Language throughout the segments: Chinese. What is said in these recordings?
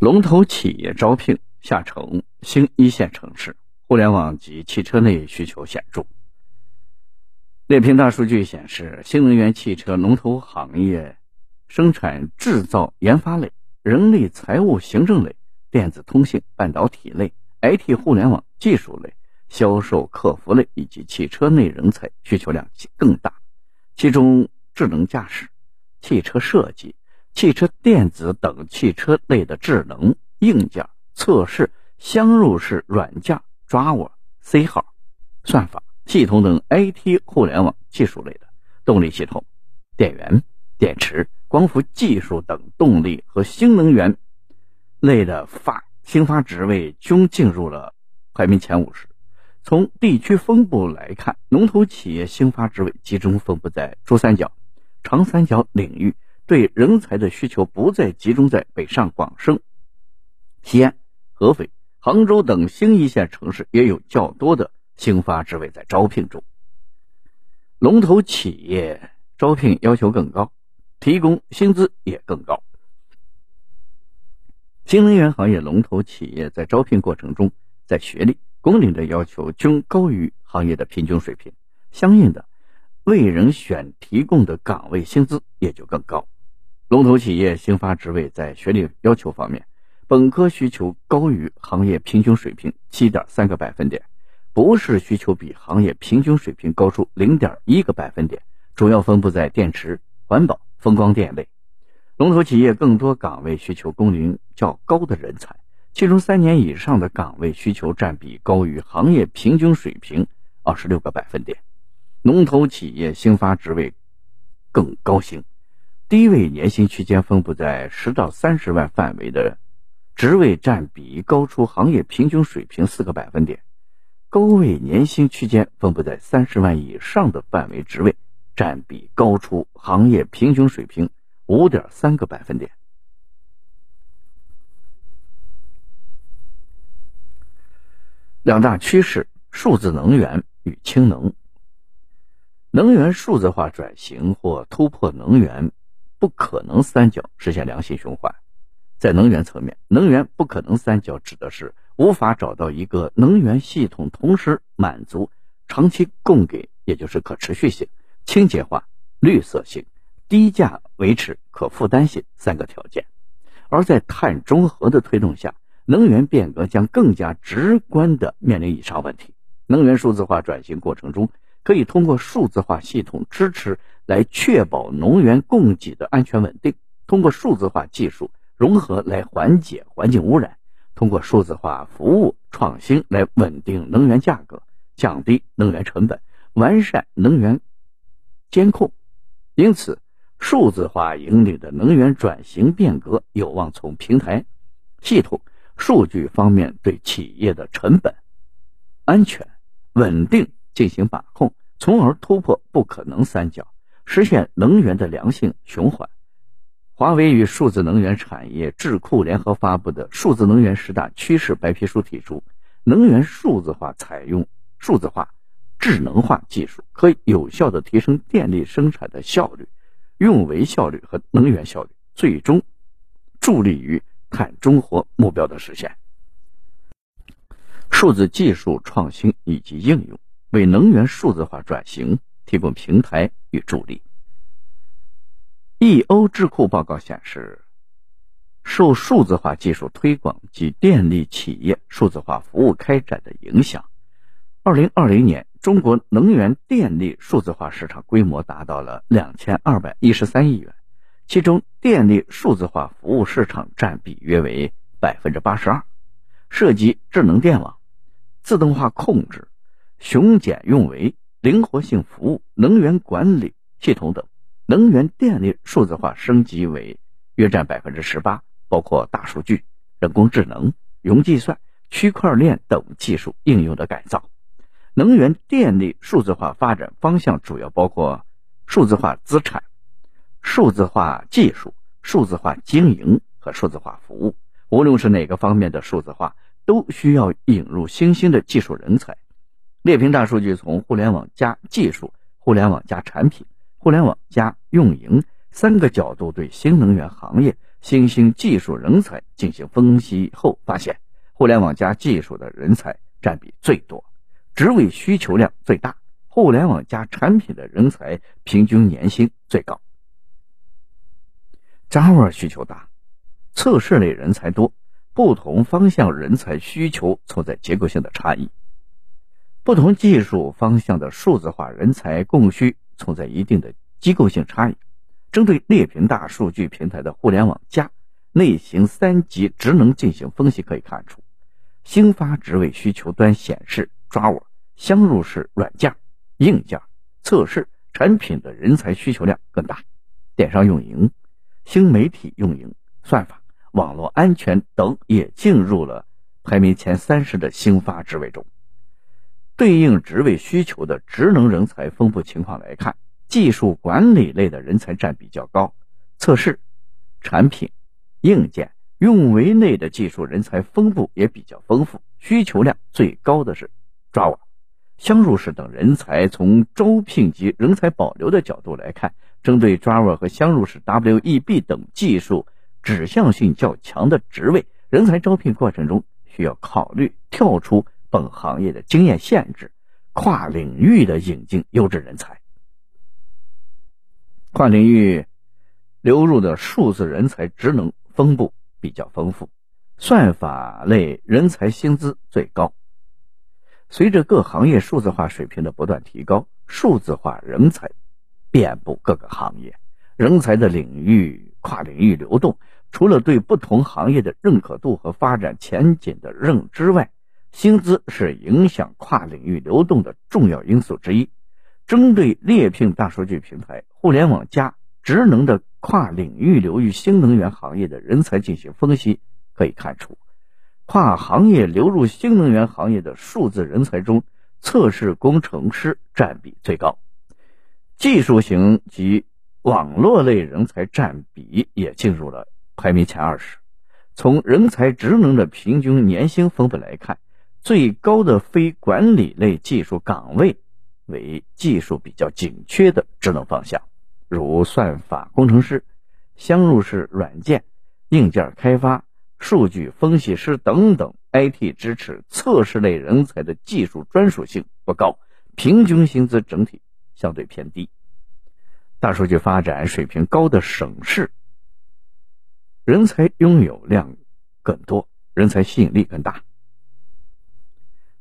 龙头企业招聘下沉新一线城市，互联网及汽车内需求显著。猎评大数据显示，新能源汽车龙头行业生产制造研发类、人力财务行政类、电子通信半导体类、IT 互联网技术类、销售客服类以及汽车内人才需求量更大，其中智能驾驶、汽车设计。汽车电子等汽车类的智能硬件测试、镶入式软件、抓握 C 号、算法系统等 IT 互联网技术类的动力系统、电源、电池、光伏技术等动力和新能源类的发新发职位均进入了排名前五十。从地区分布来看，龙头企业新发职位集中分布在珠三角、长三角领域。对人才的需求不再集中在北上广深、西安、合肥、杭州等新一线城市，也有较多的新发职位在招聘中。龙头企业招聘要求更高，提供薪资也更高。新能源行业龙头企业在招聘过程中，在学历、工龄的要求均高于行业的平均水平，相应的，为人选提供的岗位薪资也就更高。龙头企业新发职位在学历要求方面，本科需求高于行业平均水平七点三个百分点，博士需求比行业平均水平高出零点一个百分点，主要分布在电池、环保、风光电类。龙头企业更多岗位需求工龄较高的人才，其中三年以上的岗位需求占比高于行业平均水平二十六个百分点。龙头企业新发职位更高薪。低位年薪区间分布在十到三十万范围的职位占比高出行业平均水平四个百分点，高位年薪区间分布在三十万以上的范围职位占比高出行业平均水平五点三个百分点。两大趋势：数字能源与氢能。能源数字化转型或突破能源。不可能三角实现良性循环，在能源层面，能源不可能三角指的是无法找到一个能源系统同时满足长期供给，也就是可持续性、清洁化、绿色性、低价维持、可负担性三个条件。而在碳中和的推动下，能源变革将更加直观地面临以上问题。能源数字化转型过程中，可以通过数字化系统支持。来确保能源供给的安全稳定，通过数字化技术融合来缓解环境污染，通过数字化服务创新来稳定能源价格，降低能源成本，完善能源监控。因此，数字化引领的能源转型变革有望从平台、系统、数据方面对企业的成本、安全、稳定进行把控，从而突破不可能三角。实现能源的良性循环。华为与数字能源产业智库联合发布的《数字能源十大趋势白皮书》提出，能源数字化采用数字化、智能化技术，可以有效的提升电力生产的效率、运维效率和能源效率，最终助力于碳中和目标的实现。数字技术创新以及应用为能源数字化转型。提供平台与助力。EO 智库报告显示，受数字化技术推广及电力企业数字化服务开展的影响，二零二零年中国能源电力数字化市场规模达到了两千二百一十三亿元，其中电力数字化服务市场占比约为百分之八十二，涉及智能电网、自动化控制、巡检运维。灵活性服务、能源管理系统等，能源电力数字化升级为约占百分之十八，包括大数据、人工智能、云计算、区块链等技术应用的改造。能源电力数字化发展方向主要包括数字化资产、数字化技术、数字化经营和数字化服务。无论是哪个方面的数字化，都需要引入新兴的技术人才。猎评大数据从互联网加技术、互联网加产品、互联网加运营三个角度对新能源行业新兴技术人才进行分析后发现，互联网加技术的人才占比最多，职位需求量最大，互联网加产品的人才平均年薪最高。Java 需求大，测试类人才多，不同方向人才需求存在结构性的差异，不同技术方向的数字化人才供需存在一定的机构性差异。针对猎屏大数据平台的互联网加类型三级职能进行分析，可以看出，新发职位需求端显示抓我相入式软件、硬件、测试产品的人才需求量更大，电商运营、新媒体运营、算法、网络安全等也进入了排名前三十的新发职位中。对应职位需求的职能人才分布情况来看。技术管理类的人才占比较高，测试、产品、硬件、运维类的技术人才分布也比较丰富，需求量最高的是 Java、相入式等人才。从招聘及人才保留的角度来看，针对 Java 和相入式 Web 等技术指向性较强的职位，人才招聘过程中需要考虑跳出本行业的经验限制，跨领域的引进优质人才。跨领域流入的数字人才职能分布比较丰富，算法类人才薪资最高。随着各行业数字化水平的不断提高，数字化人才遍布各个行业，人才的领域跨领域流动，除了对不同行业的认可度和发展前景的认知外，薪资是影响跨领域流动的重要因素之一。针对猎聘大数据平台、互联网加职能的跨领域流域新能源行业的人才进行分析，可以看出，跨行业流入新能源行业的数字人才中，测试工程师占比最高，技术型及网络类人才占比也进入了排名前二十。从人才职能的平均年薪分布来看，最高的非管理类技术岗位。为技术比较紧缺的职能方向，如算法工程师、相入式软件、硬件开发、数据分析师等等。IT 支持测试类人才的技术专属性不高，平均薪资整体相对偏低。大数据发展水平高的省市，人才拥有量更多，人才吸引力更大。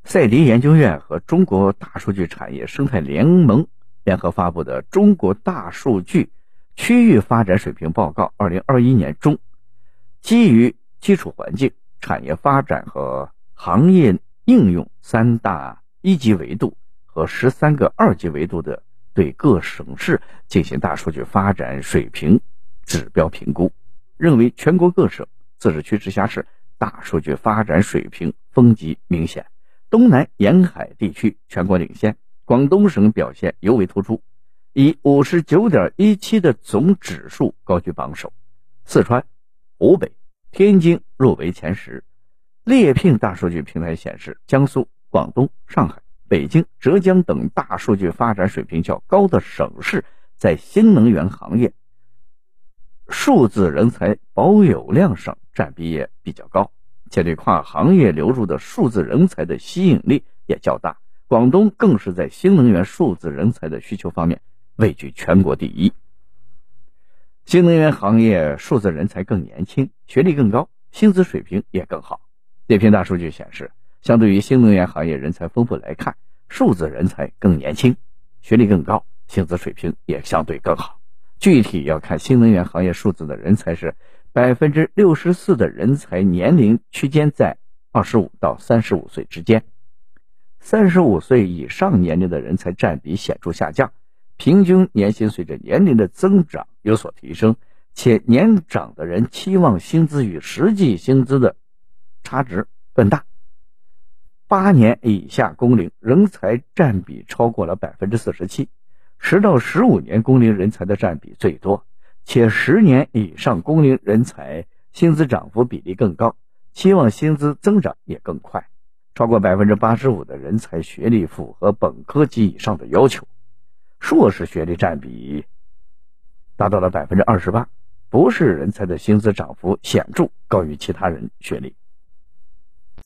赛迪研究院和中国大数据产业生态联盟联合发布的《中国大数据区域发展水平报告（二零二一年）》中，基于基础环境、产业发展和行业应用三大一级维度和十三个二级维度的对各省市进行大数据发展水平指标评估，认为全国各省、自治区、直辖市大数据发展水平分级明显。东南沿海地区全国领先，广东省表现尤为突出，以五十九点一七的总指数高居榜首。四川、湖北、天津入围前十。猎聘大数据平台显示，江苏、广东、上海、北京、浙江等大数据发展水平较高的省市，在新能源行业数字人才保有量上占比也比较高。且对跨行业流入的数字人才的吸引力也较大，广东更是在新能源数字人才的需求方面位居全国第一。新能源行业数字人才更年轻，学历更高，薪资水平也更好。猎聘大数据显示，相对于新能源行业人才分布来看，数字人才更年轻，学历更高，薪资水平也相对更好。具体要看新能源行业数字的人才是。百分之六十四的人才年龄区间在二十五到三十五岁之间，三十五岁以上年龄的人才占比显著下降，平均年薪随着年龄的增长有所提升，且年长的人期望薪资与实际薪资的差值更大。八年以下工龄人才占比超过了百分之四十七，十到十五年工龄人才的占比最多。且十年以上工龄人才薪资涨幅比例更高，期望薪资增长也更快，超过百分之八十五的人才学历符合本科及以上的要求，硕士学历占比达到了百分之二十八，不是人才的薪资涨幅显著高于其他人学历。